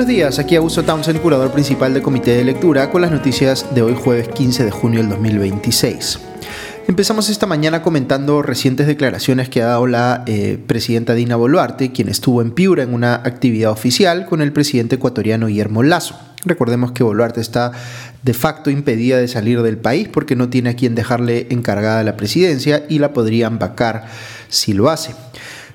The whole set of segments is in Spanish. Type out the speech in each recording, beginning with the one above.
Buenos días, aquí Augusto Townsend, curador principal del Comité de Lectura, con las noticias de hoy jueves 15 de junio del 2026. Empezamos esta mañana comentando recientes declaraciones que ha dado la eh, presidenta Dina Boluarte, quien estuvo en Piura en una actividad oficial con el presidente ecuatoriano Guillermo Lazo. Recordemos que Boluarte está de facto impedida de salir del país porque no tiene a quien dejarle encargada la presidencia y la podrían vacar si lo hace.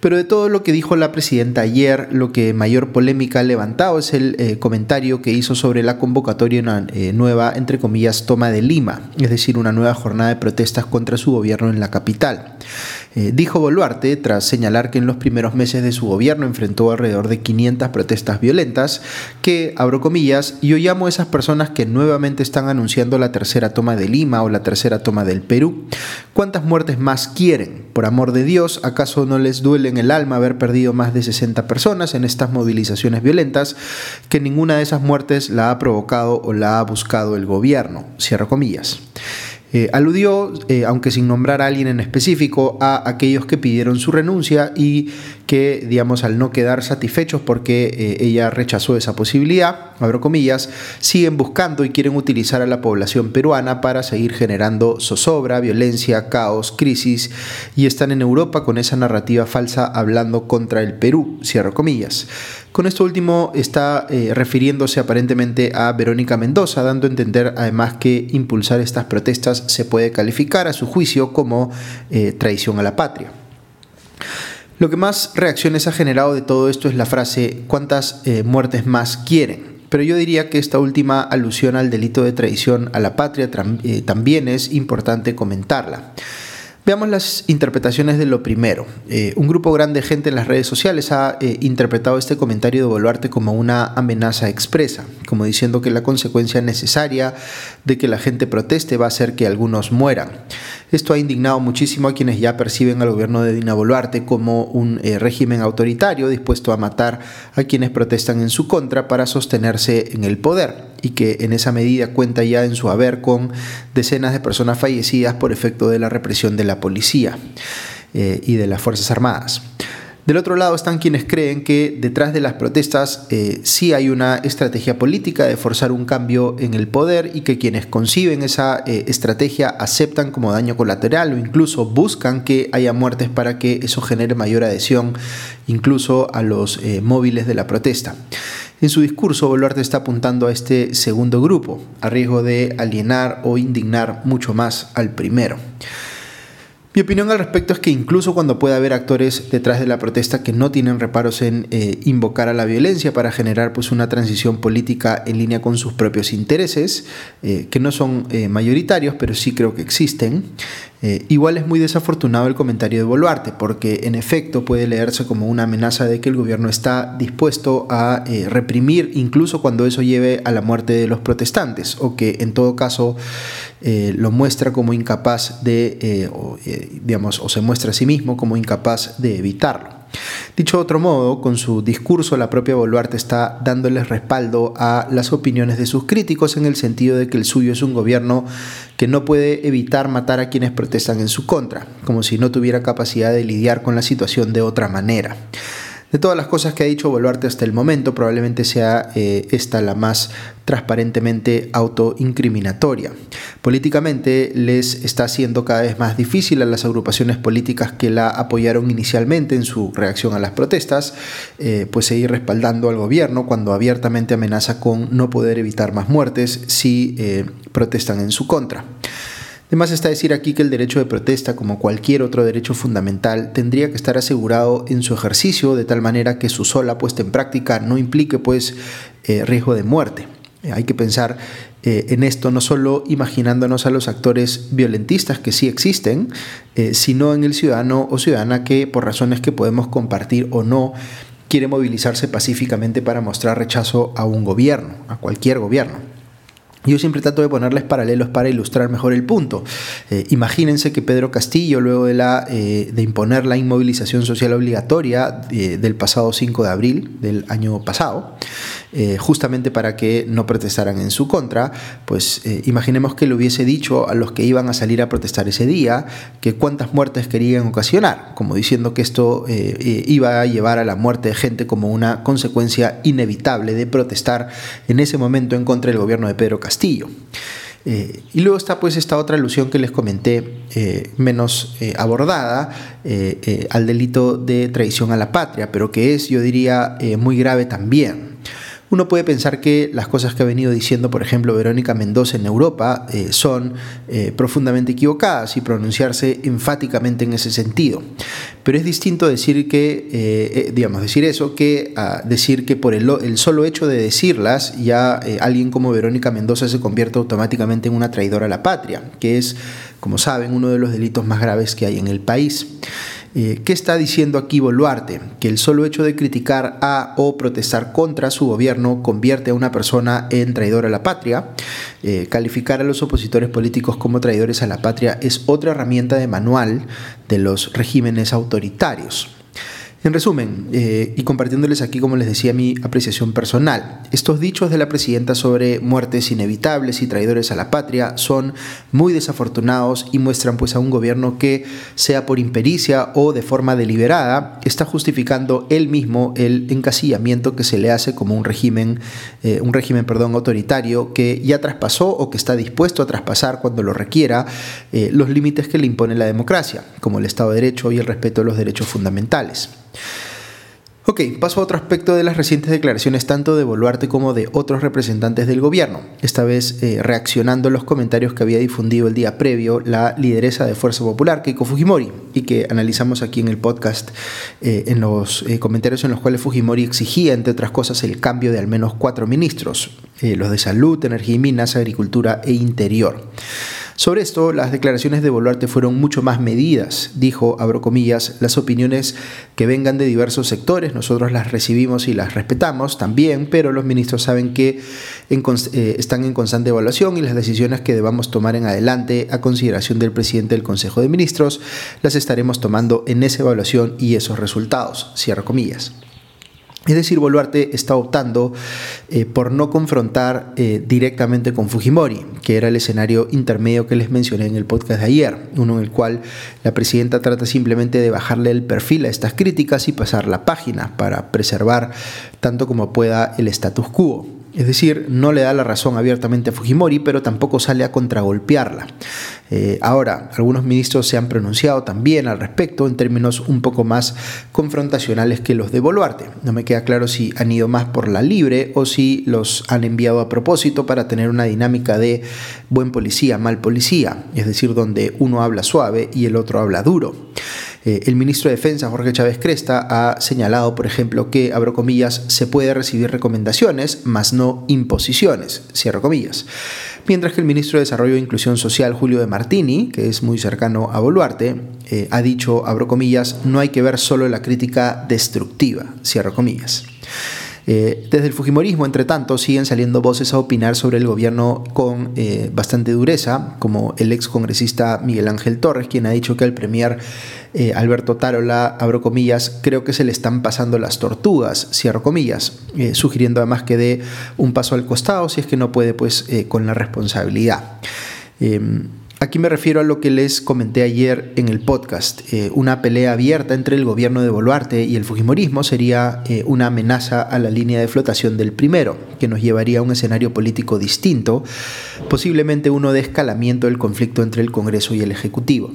Pero de todo lo que dijo la presidenta ayer, lo que mayor polémica ha levantado es el eh, comentario que hizo sobre la convocatoria de una eh, nueva, entre comillas, toma de Lima, es decir, una nueva jornada de protestas contra su gobierno en la capital. Eh, dijo Boluarte, tras señalar que en los primeros meses de su gobierno enfrentó alrededor de 500 protestas violentas, que, abro comillas, yo llamo a esas personas que nuevamente están anunciando la tercera toma de Lima o la tercera toma del Perú. ¿Cuántas muertes más quieren? Por amor de Dios, ¿acaso no les duele en el alma haber perdido más de 60 personas en estas movilizaciones violentas? Que ninguna de esas muertes la ha provocado o la ha buscado el gobierno. Cierro comillas. Eh, aludió, eh, aunque sin nombrar a alguien en específico, a aquellos que pidieron su renuncia y que, digamos, al no quedar satisfechos porque eh, ella rechazó esa posibilidad, abro comillas, siguen buscando y quieren utilizar a la población peruana para seguir generando zozobra, violencia, caos, crisis y están en Europa con esa narrativa falsa hablando contra el Perú, cierro comillas. Con esto último está eh, refiriéndose aparentemente a Verónica Mendoza, dando a entender además que impulsar estas protestas se puede calificar a su juicio como eh, traición a la patria. Lo que más reacciones ha generado de todo esto es la frase ¿cuántas eh, muertes más quieren? Pero yo diría que esta última alusión al delito de traición a la patria también es importante comentarla. Veamos las interpretaciones de lo primero. Eh, un grupo grande de gente en las redes sociales ha eh, interpretado este comentario de Boluarte como una amenaza expresa, como diciendo que la consecuencia necesaria de que la gente proteste va a ser que algunos mueran. Esto ha indignado muchísimo a quienes ya perciben al gobierno de Dina Boluarte como un eh, régimen autoritario dispuesto a matar a quienes protestan en su contra para sostenerse en el poder y que en esa medida cuenta ya en su haber con decenas de personas fallecidas por efecto de la represión de la policía eh, y de las Fuerzas Armadas. Del otro lado están quienes creen que detrás de las protestas eh, sí hay una estrategia política de forzar un cambio en el poder y que quienes conciben esa eh, estrategia aceptan como daño colateral o incluso buscan que haya muertes para que eso genere mayor adhesión incluso a los móviles de la protesta. En su discurso, Boluarte está apuntando a este segundo grupo, a riesgo de alienar o indignar mucho más al primero. Mi opinión al respecto es que incluso cuando pueda haber actores detrás de la protesta que no tienen reparos en eh, invocar a la violencia para generar pues, una transición política en línea con sus propios intereses, eh, que no son eh, mayoritarios, pero sí creo que existen, igual es muy desafortunado el comentario de Boluarte, porque en efecto puede leerse como una amenaza de que el gobierno está dispuesto a reprimir incluso cuando eso lleve a la muerte de los protestantes, o que en todo caso lo muestra como incapaz de, o se muestra a sí mismo como incapaz de evitarlo. Dicho de otro modo, con su discurso la propia Boluarte está dándoles respaldo a las opiniones de sus críticos en el sentido de que el suyo es un gobierno que no puede evitar matar a quienes protestan en su contra, como si no tuviera capacidad de lidiar con la situación de otra manera. De todas las cosas que ha dicho Boluarte hasta el momento, probablemente sea eh, esta la más transparentemente autoincriminatoria. Políticamente les está haciendo cada vez más difícil a las agrupaciones políticas que la apoyaron inicialmente en su reacción a las protestas, eh, pues seguir respaldando al gobierno cuando abiertamente amenaza con no poder evitar más muertes si eh, protestan en su contra. Además está decir aquí que el derecho de protesta, como cualquier otro derecho fundamental, tendría que estar asegurado en su ejercicio de tal manera que su sola puesta en práctica no implique pues eh, riesgo de muerte. Eh, hay que pensar eh, en esto no solo imaginándonos a los actores violentistas que sí existen, sino en el ciudadano o ciudadana que por razones que podemos compartir o no quiere movilizarse pacíficamente para mostrar rechazo a un gobierno, a cualquier gobierno. Yo siempre trato de ponerles paralelos para ilustrar mejor el punto. Eh, imagínense que Pedro Castillo, luego de, la, eh, de imponer la inmovilización social obligatoria eh, del pasado 5 de abril del año pasado, justamente para que no protestaran en su contra, pues imaginemos que le hubiese dicho a los que iban a salir a protestar ese día que cuántas muertes querían ocasionar, como diciendo que esto iba a llevar a la muerte de gente como una consecuencia inevitable de protestar en ese momento en contra del gobierno de Pedro Castillo. Eh, y luego está pues esta otra alusión que les comenté, eh, menos eh, abordada, al delito de traición a la patria, pero que es, yo diría, muy grave también uno puede pensar que las cosas que ha venido diciendo, por ejemplo, Verónica Mendoza en Europa eh, son eh, profundamente equivocadas y pronunciarse enfáticamente en ese sentido. Pero es distinto decir que, eh, digamos, decir eso que decir que por el, el, solo hecho de decirlas ya alguien como Verónica Mendoza se convierte automáticamente en una traidora a la patria, que es, como saben, uno de los delitos más graves que hay en el país. Eh, ¿Qué está diciendo aquí Boluarte? Que el solo hecho de criticar a o protestar contra su gobierno convierte a una persona en traidor a la patria. Eh, calificar a los opositores políticos como traidores a la patria es otra herramienta de manual de los regímenes autoritarios. En resumen, eh, y compartiéndoles aquí, como les decía, mi apreciación personal, estos dichos de la presidenta sobre muertes inevitables y traidores a la patria son muy desafortunados y muestran pues a un gobierno que, sea por impericia o de forma deliberada, está justificando él mismo el encasillamiento que se le hace como un régimen, eh, un régimen perdón, autoritario que ya traspasó o que está dispuesto a traspasar cuando lo requiera eh, los límites que le impone la democracia, como el Estado de Derecho y el respeto a los derechos fundamentales. Ok, paso a otro aspecto de las recientes declaraciones tanto de Boluarte como de otros representantes del gobierno, esta vez eh, reaccionando a los comentarios que había difundido el día previo la lideresa de Fuerza Popular, Keiko Fujimori, y que analizamos aquí en el podcast eh, en los eh, comentarios en los cuales Fujimori exigía, entre otras cosas, el cambio de al menos cuatro ministros, los de Salud, Energía y Minas, Agricultura e Interior. Sobre esto, las declaraciones de Boluarte fueron mucho más medidas. Dijo, abro comillas, las opiniones que vengan de diversos sectores, nosotros las recibimos y las respetamos también, pero los ministros saben que eh, están en constante evaluación y las decisiones que debamos tomar en adelante a consideración del presidente del Consejo de Ministros las estaremos tomando en esa evaluación y esos resultados. Cierro comillas. Es decir, Boluarte está optando eh, por no confrontar eh, directamente con Fujimori, que era el escenario intermedio que les mencioné en el podcast de ayer, uno en el cual la presidenta trata simplemente de bajarle el perfil a estas críticas y pasar la página para preservar tanto como pueda el status quo. Es decir, no le da la razón abiertamente a Fujimori, pero tampoco sale a contragolpearla. Eh, ahora, algunos ministros se han pronunciado también al respecto en términos un poco más confrontacionales que los de Boluarte. No me queda claro si han ido más por la libre o si los han enviado a propósito para tener una dinámica de buen policía, mal policía, es decir, donde uno habla suave y el otro habla duro. Eh, el ministro de Defensa, Jorge Chávez Cresta, ha señalado, por ejemplo, que, abro comillas, se puede recibir recomendaciones, mas no imposiciones, cierro comillas. Mientras que el ministro de Desarrollo e Inclusión Social, Julio de Martini, que es muy cercano a Boluarte, eh, ha dicho, abro comillas, no hay que ver solo la crítica destructiva, cierro comillas. Eh, desde el Fujimorismo, entre tanto, siguen saliendo voces a opinar sobre el gobierno con eh, bastante dureza, como el ex congresista Miguel Ángel Torres, quien ha dicho que el premier eh, Alberto Tarola, abro comillas, creo que se le están pasando las tortugas, cierro comillas, sugiriendo además que dé un paso al costado si es que no puede pues con la responsabilidad. Aquí me refiero a lo que les comenté ayer en el podcast. Eh, una pelea abierta entre el gobierno de Boluarte y el Fujimorismo sería eh, una amenaza a la línea de flotación del primero, que nos llevaría a un escenario político distinto, posiblemente uno de escalamiento del conflicto entre el Congreso y el Ejecutivo.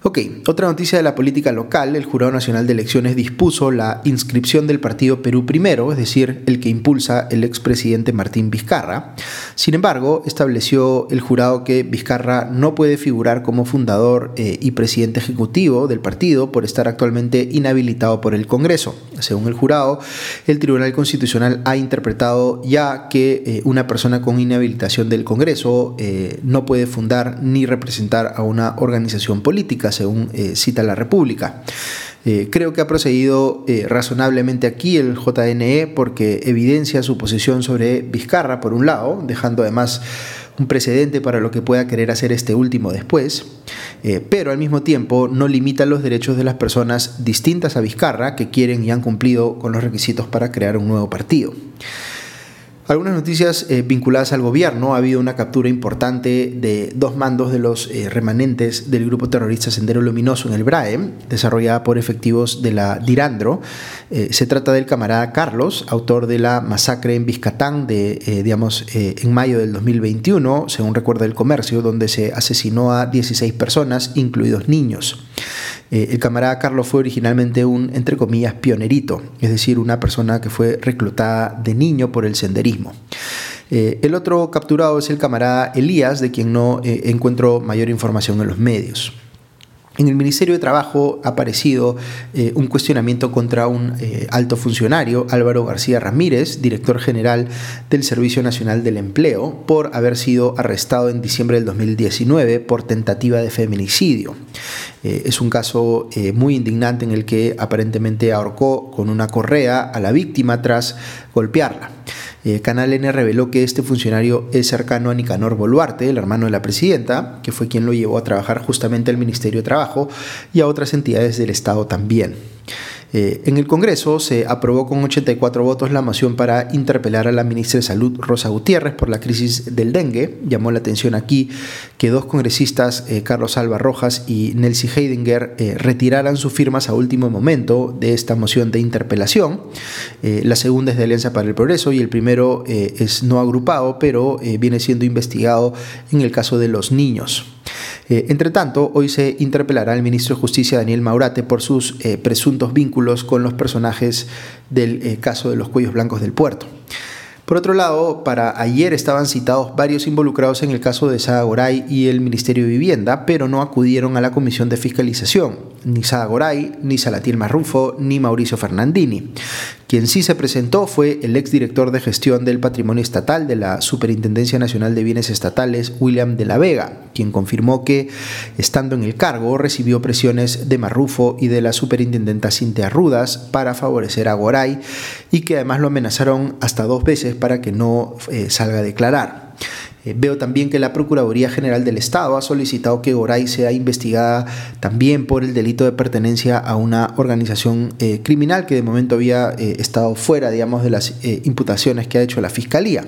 Ok, otra noticia de la política local, el Jurado Nacional de Elecciones dispuso la inscripción del partido Perú Primero, es decir, el que impulsa el expresidente Martín Vizcarra. Sin embargo, estableció el jurado que Vizcarra no puede figurar como fundador eh, y presidente ejecutivo del partido por estar actualmente inhabilitado por el Congreso. Según el jurado, el Tribunal Constitucional ha interpretado ya que eh, una persona con inhabilitación del Congreso eh, no puede fundar ni representar a una organización política según eh, cita la República. creo que ha procedido razonablemente aquí el JNE porque evidencia su posición sobre Vizcarra, por un lado, dejando además un precedente para lo que pueda querer hacer este último después, eh, pero al mismo tiempo no limita los derechos de las personas distintas a Vizcarra que quieren y han cumplido con los requisitos para crear un nuevo partido. Algunas noticias eh, vinculadas al gobierno. Ha habido una captura importante de dos mandos de los eh, remanentes del grupo terrorista Sendero Luminoso en el BRAE, desarrollada por efectivos de la Dirandro. Eh, se trata del camarada Carlos, autor de la masacre en Vizcatán de, digamos, en mayo del 2021, según recuerda el comercio, donde se asesinó a 16 personas, incluidos niños. Eh, el camarada Carlos fue originalmente un, entre comillas, pionerito, es decir, una persona que fue reclutada de niño por el senderismo. Eh, el otro capturado es el camarada Elías, de quien no eh, encuentro mayor información en los medios. En el Ministerio de Trabajo ha aparecido eh, un cuestionamiento contra un eh, alto funcionario, Álvaro García Ramírez, director general del Servicio Nacional del Empleo, por haber sido arrestado en diciembre del 2019 por tentativa de feminicidio. Eh, es un caso muy indignante en el que aparentemente ahorcó con una correa a la víctima tras golpearla. Eh, Canal N reveló que este funcionario es cercano a Nicanor Boluarte, el hermano de la presidenta, que fue quien lo llevó a trabajar justamente al Ministerio de Trabajo y a otras entidades del Estado también. Eh, en el Congreso se aprobó con 84 votos la moción para interpelar a la ministra de Salud, Rosa Gutiérrez, por la crisis del dengue. Llamó la atención aquí que dos congresistas, eh, Carlos Alba Rojas y Nelsie Heidinger, eh, retiraran sus firmas a último momento de esta moción de interpelación. la segunda es de Alianza para el Progreso y el primero es no agrupado, pero viene siendo investigado en el caso de los niños. Eh, entre tanto, hoy se interpelará al ministro de Justicia Daniel Maurate por sus eh, presuntos vínculos con los personajes del eh, caso de los cuellos blancos del puerto. Por otro lado, para ayer estaban citados varios involucrados en el caso de Sada Goray y el Ministerio de Vivienda, pero no acudieron a la comisión de fiscalización, ni Sada Goray, ni Salatiel Marrufo, ni Mauricio Fernandini. Quien sí se presentó fue el exdirector de gestión del patrimonio estatal de la Superintendencia Nacional de Bienes Estatales, William de la Vega, quien confirmó que, estando en el cargo, recibió presiones de Marrufo y de la superintendenta Cintia Rudas para favorecer a Goray y que además lo amenazaron hasta dos veces para que no eh, salga a declarar. Eh, veo también que la Procuraduría General del Estado ha solicitado que Goray sea investigada también por el delito de pertenencia a una organización eh, criminal que de momento había estado fuera, digamos, de las imputaciones que ha hecho la Fiscalía.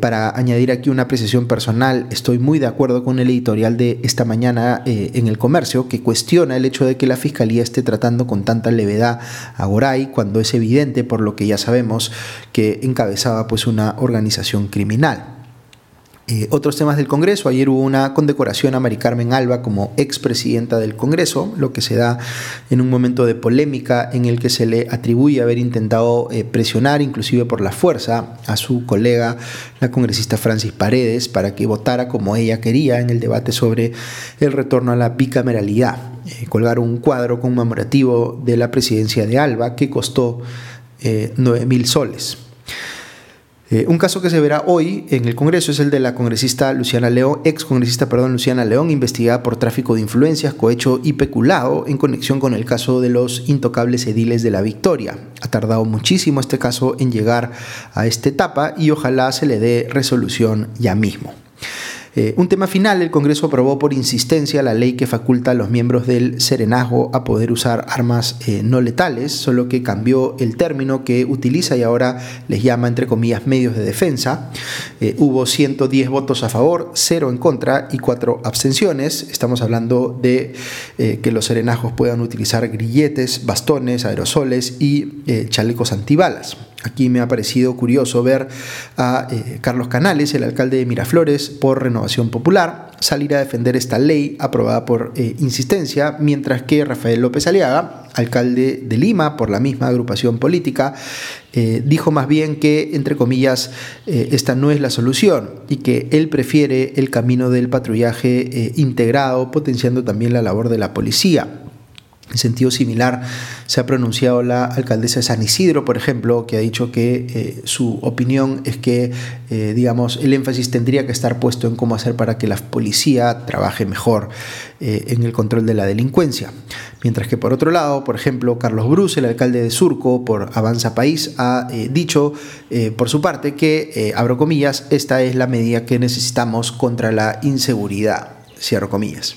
para añadir aquí una apreciación personal, estoy muy de acuerdo con el editorial de esta mañana en el comercio que cuestiona el hecho de que la Fiscalía esté tratando con tanta levedad a Goray cuando es evidente, por lo que ya sabemos, que encabezaba pues una organización criminal. Eh, otros temas del Congreso. Ayer hubo una condecoración a Mari Carmen Alba como expresidenta del Congreso, lo que se da en un momento de polémica en el que se le atribuye haber intentado eh, presionar, inclusive por la fuerza, a su colega, la congresista Francis Paredes, para que votara como ella quería en el debate sobre el retorno a la bicameralidad. Eh, colgar un cuadro conmemorativo de la presidencia de Alba que costó 9 mil soles. Eh, un caso que se verá hoy en el Congreso es el de la congresista Luciana León, ex congresista, perdón, Luciana León, investigada por tráfico de influencias, cohecho y peculado en conexión con el caso de los intocables ediles de la Victoria. Ha tardado muchísimo este caso en llegar a esta etapa y ojalá se le dé resolución ya mismo. Eh, un tema final, el Congreso aprobó por insistencia la ley que faculta a los miembros del Serenazgo a poder usar armas eh, no letales, solo que cambió el término que utiliza y ahora les llama entre comillas medios de defensa. Eh, hubo 110 votos a favor, 0 en contra y 4 abstenciones. Estamos hablando de que los serenazgos puedan utilizar grilletes, bastones, aerosoles y chalecos antibalas. Aquí me ha parecido curioso ver a eh, Carlos Canales, el alcalde de Miraflores, por Renovación Popular, salir a defender esta ley aprobada por eh, insistencia, mientras que Rafael López Aliaga, alcalde de Lima, por la misma agrupación política, eh, dijo más bien que, entre comillas, esta no es la solución y que él prefiere el camino del patrullaje integrado, potenciando también la labor de la policía. En sentido similar, se ha pronunciado la alcaldesa de San Isidro, por ejemplo, que ha dicho que eh, su opinión es que, eh, digamos, el énfasis tendría que estar puesto en cómo hacer para que la policía trabaje mejor eh, en el control de la delincuencia. Mientras que, por otro lado, por ejemplo, Carlos Bruce, el alcalde de Surco, por Avanza País, ha dicho, por su parte, que, abro comillas, esta es la medida que necesitamos contra la inseguridad, cierro comillas.